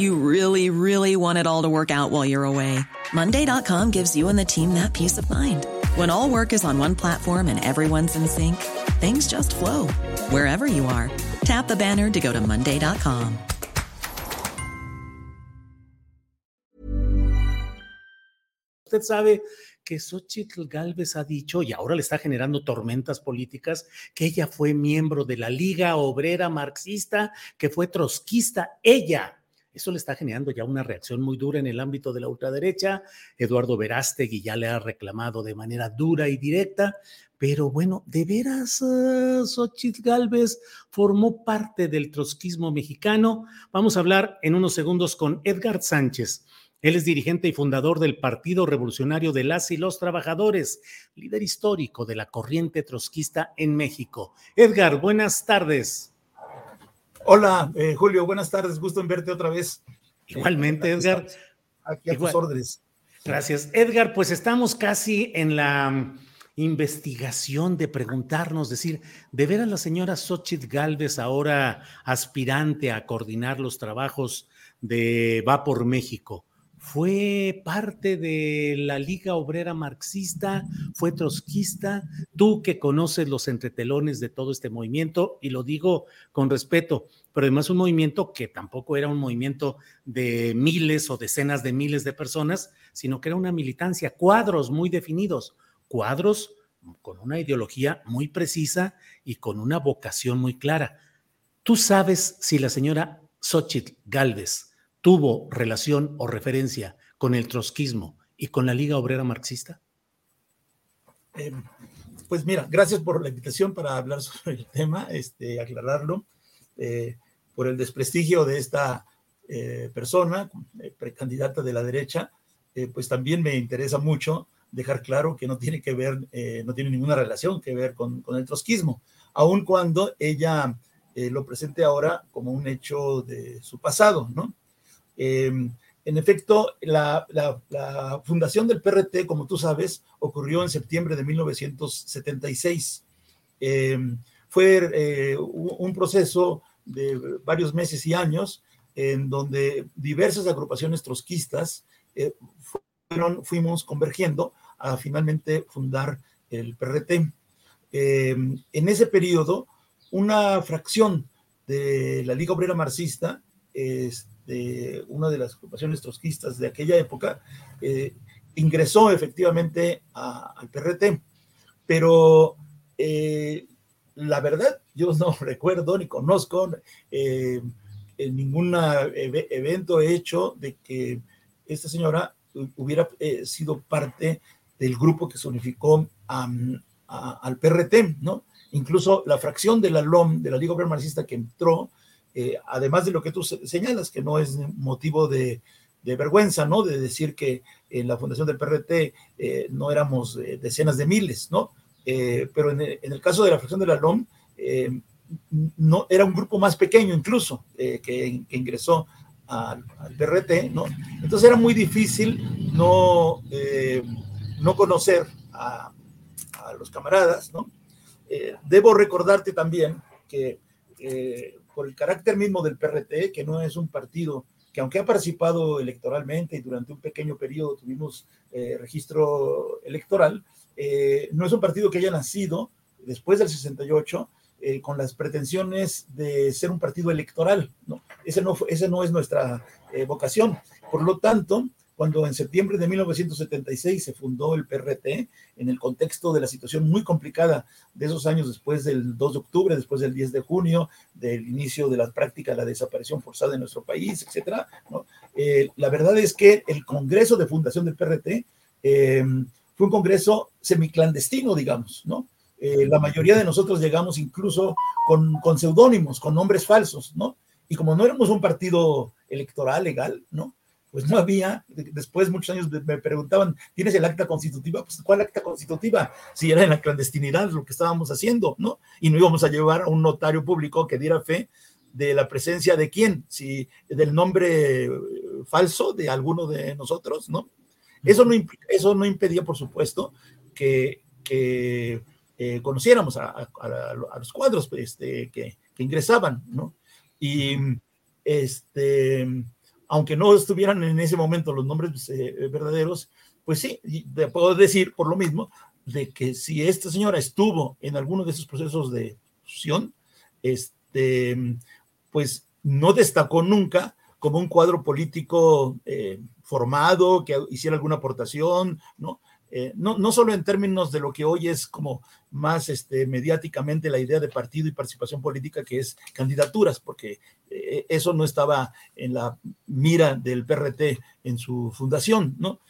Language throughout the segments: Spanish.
You really, really want it all to work out while you're away. Monday.com gives you and the team that peace of mind. When all work is on one platform and everyone's in sync, things just flow wherever you are. Tap the banner to go to Monday.com. Usted sabe que Xochitl Galvez ha dicho, y ahora le está generando tormentas políticas, que ella fue miembro de la Liga Obrera Marxista, que fue trotskista, ella eso le está generando ya una reacción muy dura en el ámbito de la ultraderecha. Eduardo Verástegui ya le ha reclamado de manera dura y directa, pero bueno, ¿de veras uh, Xochitl Galvez formó parte del trotskismo mexicano? Vamos a hablar en unos segundos con Edgar Sánchez. Él es dirigente y fundador del Partido Revolucionario de las y los Trabajadores, líder histórico de la corriente trotskista en México. Edgar, buenas tardes. Hola, eh, Julio, buenas tardes, gusto en verte otra vez. Igualmente, Edgar. Aquí a tus órdenes. Gracias. Edgar, pues estamos casi en la mm, investigación de preguntarnos, decir, ¿de veras la señora Xochitl Galvez, ahora aspirante a coordinar los trabajos de Va por México, fue parte de la Liga Obrera Marxista, fue trotskista, tú que conoces los entretelones de todo este movimiento, y lo digo con respeto, pero además un movimiento que tampoco era un movimiento de miles o decenas de miles de personas, sino que era una militancia, cuadros muy definidos, cuadros con una ideología muy precisa y con una vocación muy clara. ¿Tú sabes si la señora Xochitl Galvez tuvo relación o referencia con el trotskismo y con la Liga Obrera Marxista? Eh, pues mira, gracias por la invitación para hablar sobre el tema, este, aclararlo, eh, por el desprestigio de esta eh, persona, precandidata de la derecha, pues también me interesa mucho dejar claro que no tiene que ver, no tiene ninguna relación que ver con, con el trotskismo, aun cuando ella lo presente ahora como un hecho de su pasado, ¿no? Em, en efecto, la, fundación del PRT, como tú sabes, ocurrió en septiembre de 1976. Em, fue eh, un proceso de varios meses y años en donde diversas agrupaciones trotskistas eh, fuimos convergiendo a finalmente fundar el PRT. Em, en ese periodo, una fracción de la Liga Obrera Marxista de una de las ocupaciones trotskistas de aquella época, eh, ingresó efectivamente al PRT, pero eh, la verdad, yo no recuerdo ni conozco eh, ningún evento hecho de que esta señora hubiera sido parte del grupo que se unificó al PRT, ¿no? Incluso la fracción de la LOM, de la Liga Obrera Marxista que entró, eh, además de lo que tú señalas, que no es motivo de, vergüenza, ¿no? De decir que en la fundación del PRT eh, no éramos eh, decenas de miles, ¿no? pero en el, caso de la fracción de la LOM, no, era un grupo más pequeño incluso que, ingresó al, PRT, ¿no? Entonces era muy difícil no, no conocer a, a, los camaradas, ¿no? debo recordarte también que por el carácter mismo del PRT, que no es un partido que aunque ha participado electoralmente y durante un pequeño periodo tuvimos eh, registro electoral, eh, no es un partido que haya nacido después del 68 eh, con las pretensiones de ser un partido electoral. ¿no? Ese, no, ese no es nuestra vocación. Por lo tanto, cuando en septiembre de 1976 se fundó el PRT, en el contexto de la situación muy complicada de esos años después del 2 de octubre, después del 10 de junio, del inicio de la práctica de la desaparición forzada en nuestro país, etcétera. Eh, la verdad es que el Congreso de Fundación del PRT eh, fue un congreso semiclandestino, digamos, ¿no? Eh, la mayoría de nosotros llegamos incluso con, con seudónimos, con nombres falsos, ¿no? Y como no éramos un partido electoral legal, ¿no? Pues no había, después muchos años me preguntaban, ¿tienes el acta constitutiva? Pues ¿cuál acta constitutiva? Si era en la clandestinidad lo que estábamos haciendo, ¿no? Y no íbamos a llevar a un notario público que diera fe de la presencia de quién, si del nombre eh, falso de alguno de nosotros, ¿no? Eso no, eso no impedía, por supuesto, que, que eh, conociéramos a, los cuadros este, que, que, ingresaban, ¿no? Y este, aunque no estuvieran en ese momento los nombres eh, verdaderos, pues sí, te puedo decir por lo mismo, de que si esta señora estuvo en alguno de esos procesos de fusión, este, pues no destacó nunca como un cuadro político eh, formado, que hiciera alguna aportación, ¿no? Eh, no, no solo en términos de lo que hoy es como más este, mediáticamente la idea de partido y participación política, que es candidaturas, porque eh, eso no estaba en la mira del PRT en su fundación, ¿no?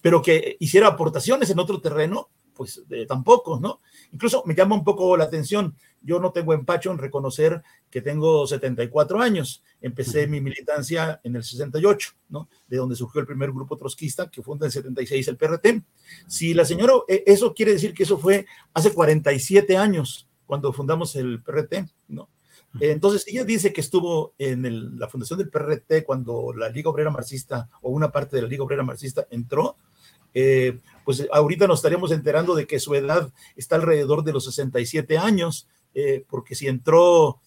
pero que hiciera aportaciones en otro terreno, pues tampoco, ¿no? Incluso me llama un poco la atención, yo no tengo empacho en reconocer que tengo 74 años, empecé mi militancia en el 68, ¿no? De donde surgió el primer grupo trotskista que funda en 76 el PRT. Si la señora, e, eso quiere decir que eso fue hace 47 años cuando fundamos el PRT, ¿no? Entonces, ella dice que estuvo en la fundación del PRT cuando la Liga Obrera Marxista o una parte de la Liga Obrera Marxista entró. Eh, pues ahorita nos estaríamos enterando de que su edad está alrededor de los 67 años, eh, porque si entró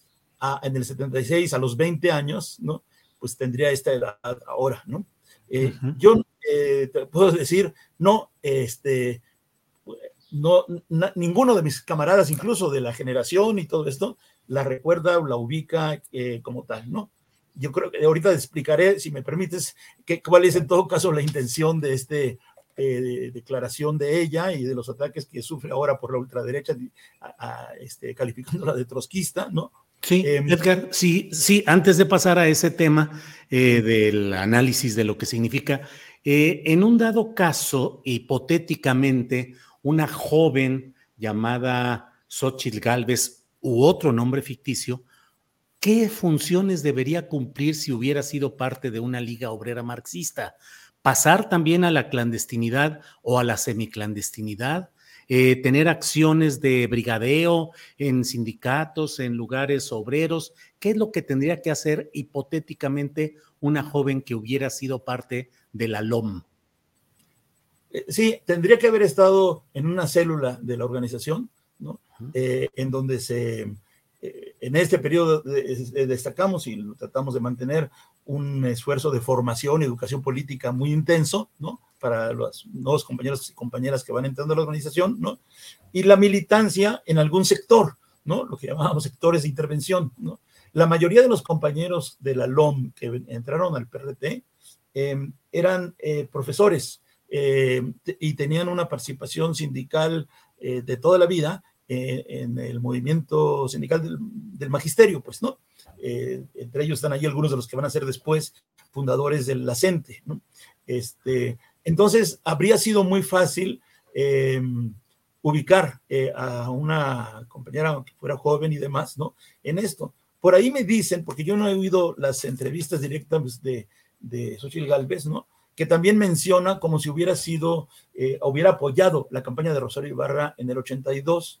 en el 76 a los 20 años, ¿no? Pues tendría esta edad ahora, ¿no? Eh, yo eh, te puedo decir, no, este, no, ninguno de mis camaradas, incluso de la generación y todo esto, la recuerda o la ubica como tal, ¿no? Yo creo que ahorita explicaré, si me permites, que, cuál es en todo caso la intención de este eh, declaración de ella y de los ataques que sufre ahora por la ultraderecha, este, calificándola de trotskista, ¿no? Sí, em, Edgar, sí, sí, antes de pasar a ese tema eh, del análisis de lo que significa, eh, en un dado caso, hipotéticamente, una joven llamada Xochitl Galvez u otro nombre ficticio, ¿qué funciones debería cumplir si hubiera sido parte de una liga obrera marxista? Pasar también a la clandestinidad o a la semiclandestinidad, eh, tener acciones de brigadeo en sindicatos, en lugares obreros. ¿Qué es lo que tendría que hacer hipotéticamente una joven que hubiera sido parte de la LOM? Eh, sí, tendría que haber estado en una célula de la organización, ¿no? Eh, en donde se, en este periodo destacamos y tratamos de mantener un esfuerzo de formación y educación política muy intenso, ¿no? Para los nuevos compañeros y compañeras que van entrando a la organización, ¿no? Y la militancia en algún sector, ¿no? Lo que llamábamos sectores de intervención, ¿no? La mayoría de los compañeros de la LOM que entraron al PRT em, eran eh, profesores eh, y tenían una participación sindical eh, de toda la vida en el movimiento sindical del, magisterio, pues, ¿no? Eh, entre ellos están ahí algunos de los que van a ser después fundadores del LACENTE. ¿no? Este, entonces, habría sido muy fácil eh, ubicar eh, a una compañera que fuera joven y demás, ¿no? En esto. Por ahí me dicen, porque yo no he oído las entrevistas directas de, de Xochitl Galvez, ¿no? Que también menciona como si hubiera sido, hubiera apoyado la campaña de Rosario Ibarra en el 82.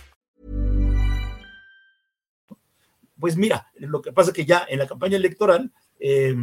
Pues mira, lo que pasa es que ya en la campaña electoral, eh,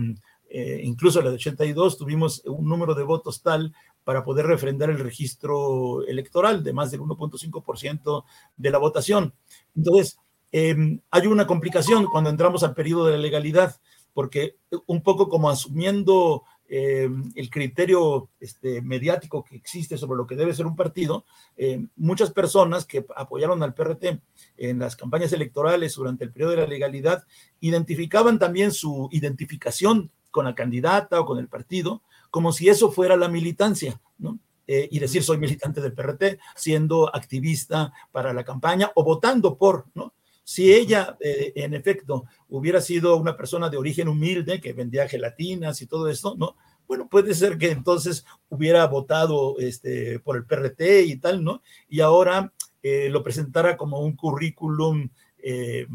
eh, incluso la de 82, tuvimos un número de votos tal para poder refrendar el registro electoral de más del 1.5% de la votación. Entonces, eh, hay una complicación cuando entramos al periodo de la legalidad, porque un poco como asumiendo eh, el criterio este, mediático que existe sobre lo que debe ser un partido, eh, muchas personas que apoyaron al PRT en las campañas electorales durante el periodo de la legalidad identificaban también su identificación con la candidata o con el partido como si eso fuera la militancia, ¿no? Eh, y decir soy militante del PRT, siendo activista para la campaña o votando por, ¿no? Si ella, eh, en efecto, hubiera sido una persona de origen humilde que vendía gelatinas y todo esto, ¿no? Bueno, puede ser que entonces hubiera votado este, por el PRT y tal, ¿no? Y ahora eh, lo presentara como un currículum eh,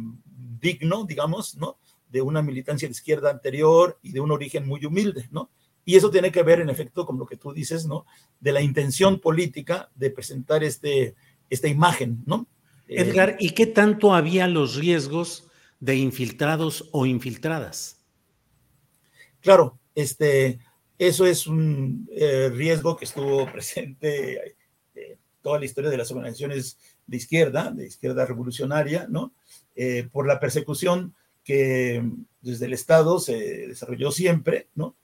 digno, digamos, ¿no? De una militancia de izquierda anterior y de un origen muy humilde, ¿no? Y eso tiene que ver, en efecto, con lo que tú dices, ¿no? De la intención política de presentar este, esta imagen, ¿no? Edgar, ¿y qué tanto había los riesgos de infiltrados o infiltradas? Claro, este, eso es un eh, riesgo que estuvo presente eh, toda la historia de las organizaciones de izquierda, de izquierda revolucionaria, ¿no? Eh, por la persecución que desde el Estado se desarrolló siempre, ¿no?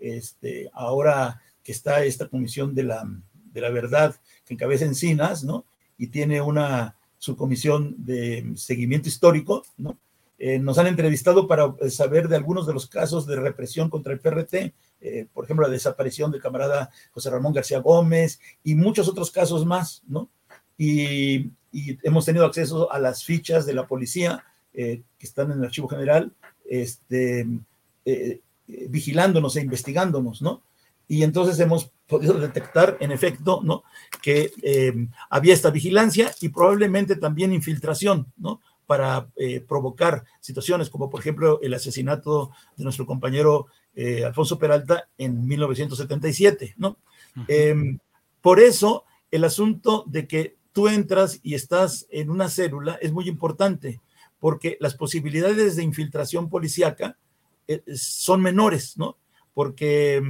Este, ahora que está esta comisión de la, de la verdad que encabeza Encinas, ¿no? Y tiene una subcomisión de seguimiento histórico, ¿no? Eh, nos han entrevistado para eh, saber de algunos de los casos de represión contra el PRT, eh, por ejemplo, la desaparición del camarada José Ramón García Gómez y muchos otros casos más, ¿no? Y, hemos tenido acceso a las fichas de la policía que están en el archivo general, este, vigilándonos e investigándonos, ¿no? Y entonces hemos podido detectar, en efecto, ¿no? Que eh, había esta vigilancia y probablemente también infiltración, ¿no? Para eh, provocar situaciones como, por ejemplo, el asesinato de nuestro compañero eh, Alfonso Peralta en 1977, ¿no? Uh -huh. por eso, el asunto de que tú entras y estás en una célula es muy importante, porque las posibilidades de infiltración policíaca son menores, ¿no? Porque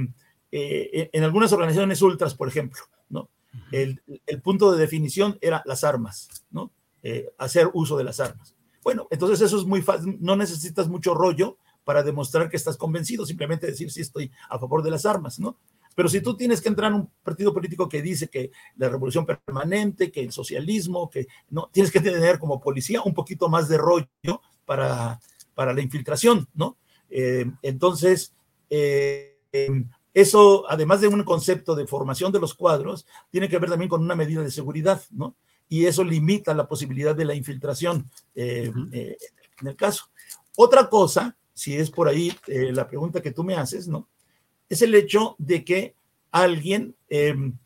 eh, en algunas organizaciones ultras, por ejemplo, ¿no? El, el, punto de definición era las armas, ¿no? Eh, hacer uso de las armas. Bueno, entonces eso es muy fácil, no necesitas mucho rollo para demostrar que estás convencido, simplemente decir si sí, estoy a favor de las armas, ¿no? Pero si tú tienes que entrar en un partido político que dice que la revolución permanente, que el socialismo, que no, tienes que tener como policía un poquito más de rollo para, para la infiltración, ¿no? Eh, entonces, eh, eso, además de un concepto de formación de los cuadros, tiene que ver también con una medida de seguridad, ¿no? Y eso limita la posibilidad de la infiltración eh, uh -huh. eh, en el caso. Otra cosa, si es por ahí eh, la pregunta que tú me haces, ¿no? Es el hecho de que alguien em,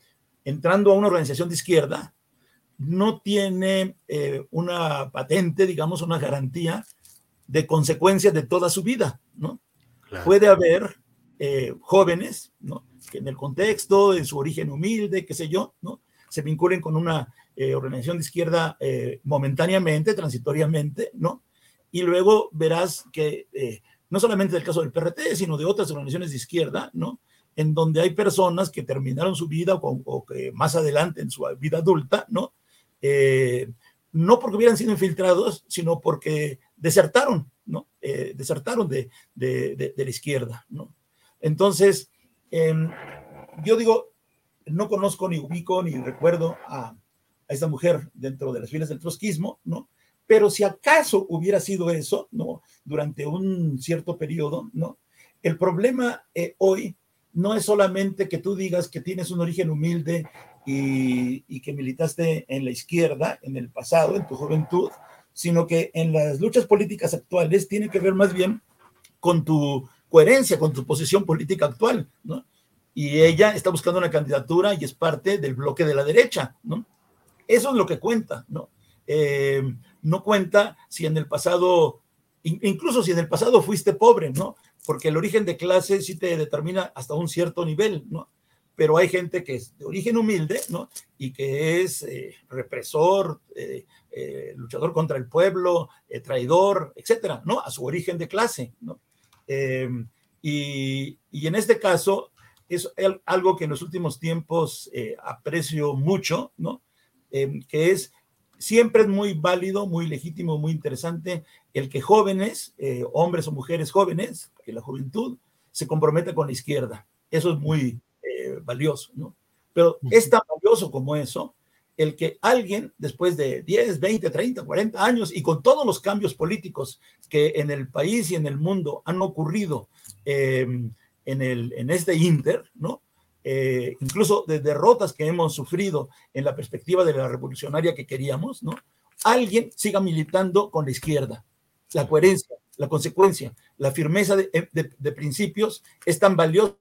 entrando a una organización de izquierda no tiene una patente, digamos, una garantía de consecuencias de toda su vida, ¿no? Claro. Puede haber eh, jóvenes, ¿no? Que en el contexto, en su origen humilde, qué sé yo, ¿no? Se vinculen con una eh, organización de izquierda eh, momentáneamente, transitoriamente, ¿no? Y luego verás que eh, no solamente del caso del PRT, sino de otras organizaciones de izquierda, ¿no? En donde hay personas que terminaron su vida o, que más adelante en su vida adulta, ¿no? eh, no porque hubieran sido infiltrados, sino porque desertaron, ¿no? Desertaron de, de, la izquierda, ¿no? Entonces, em, yo digo, no conozco ni ubico ni recuerdo a, a, esta mujer dentro de las filas del trotskismo, ¿no? Pero si acaso hubiera sido eso, ¿no? Durante un cierto periodo, ¿no? El problema eh, hoy no es solamente que tú digas que tienes un origen humilde y, que militaste en la izquierda en el pasado, en tu juventud, sino que en las luchas políticas actuales tiene que ver más bien con tu coherencia, con tu posición política actual, ¿no? Y ella está buscando una candidatura y es parte del bloque de la derecha, ¿no? Eso es lo que cuenta, ¿no? Eh, no cuenta si en el pasado, incluso si en el pasado fuiste pobre, ¿no? Porque el origen de clase sí te determina hasta un cierto nivel, ¿no? pero hay gente que es de origen humilde, ¿no? Y que es eh, represor, eh, luchador contra el pueblo, traidor, etcétera, ¿no? A su origen de clase, ¿no? Em, y, y, en este caso es algo que en los últimos tiempos aprecio mucho, ¿no? Em, que es siempre es muy válido, muy legítimo, muy interesante el que jóvenes, hombres o mujeres jóvenes, que la juventud se comprometa con la izquierda. Eso es muy, valioso, ¿no? Pero es tan valioso como eso, el que alguien después de 10, 20, 30, 40 años y con todos los cambios políticos que en el país y en el mundo han ocurrido em, en, este inter. Eh, incluso de derrotas que hemos sufrido en la perspectiva de la revolucionaria que queríamos. Alguien siga militando con la izquierda. La coherencia, la consecuencia, la firmeza de, de principios es tan valiosa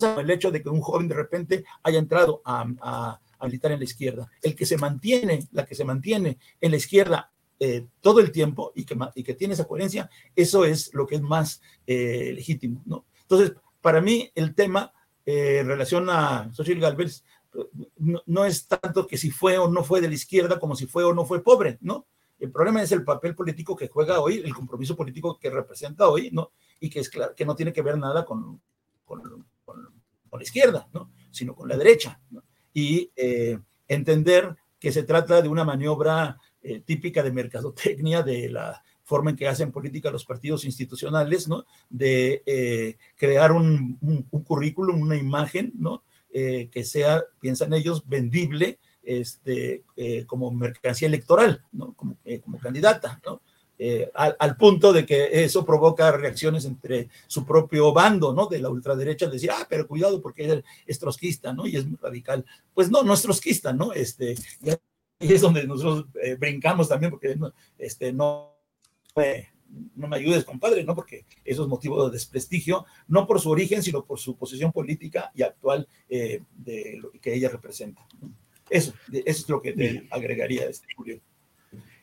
el hecho de que un joven de repente haya entrado a, militar en la izquierda. El que se mantiene, la que se mantiene en la izquierda eh, todo el tiempo y que, y que tiene esa coherencia, eso es lo que es más eh, legítimo, ¿no? Entonces, para mí el tema eh, en relación a Xochitl Galvez no, es tanto que si fue o no fue de la izquierda como si fue o no fue pobre, ¿no? El problema es el papel político que juega hoy, el compromiso político que representa hoy, ¿no? Y que es claro, que no tiene que ver nada con, con, la izquierda, ¿no? sino con la derecha. Y eh, entender que se trata de una maniobra eh, típica de mercadotecnia, de la forma en que hacen política los partidos institucionales, ¿no? de eh, crear un, currículum, una imagen, ¿no? que sea, piensan ellos, vendible este, como mercancía electoral, ¿no? como, como candidata. ¿no? Eh, al, punto de que eso provoca reacciones entre su propio bando, ¿no? De la ultraderecha, decir, ah, pero cuidado porque es, trotskista, ¿no? Y es muy radical. Pues no, no es trotskista, ¿no? Este, y es donde nosotros eh, brincamos también, porque este, no, no me ayudes, compadre, ¿no? Porque eso es motivo de desprestigio, no por su origen, sino por su posición política y actual eh, de lo que ella representa. Eso, eso es lo que te agregaría, este, Julio.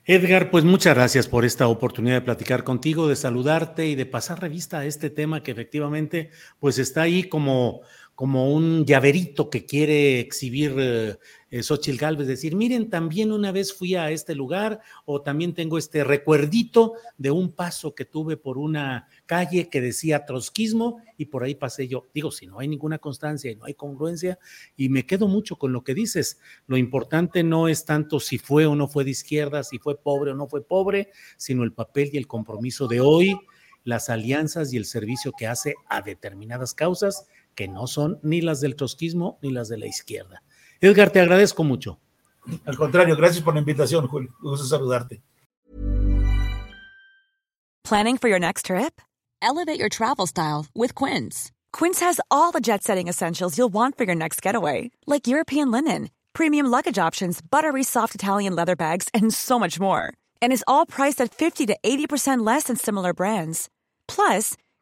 Edgar, pues muchas gracias por esta oportunidad de platicar contigo, de saludarte y de pasar revista a este tema que efectivamente pues está ahí como como un llaverito que quiere exhibir eh, Xochitl Galvez, decir, miren, también una vez fui a este lugar o también tengo este recuerdito de un paso que tuve por una calle que decía trotskismo y por ahí pasé yo. Digo, si no hay ninguna constancia y no hay congruencia, y me quedo mucho con lo que dices, lo importante no es tanto si fue o no fue de izquierda, si fue pobre o no fue pobre, sino el papel y el compromiso de hoy, las alianzas y el servicio que hace a determinadas causas que no son ni las del trotskismo ni las de la izquierda. Edgar, te agradezco mucho. Al contrario, gracias por la invitación, Julio. Me gusta saludarte. Planning for your next trip? Elevate your travel style with Quince. Quince has all the jet-setting essentials you'll want for your next getaway, like European linen, premium luggage options, buttery soft Italian leather bags, and so much more. And is all priced at 50 to 80% less than similar brands. Plus,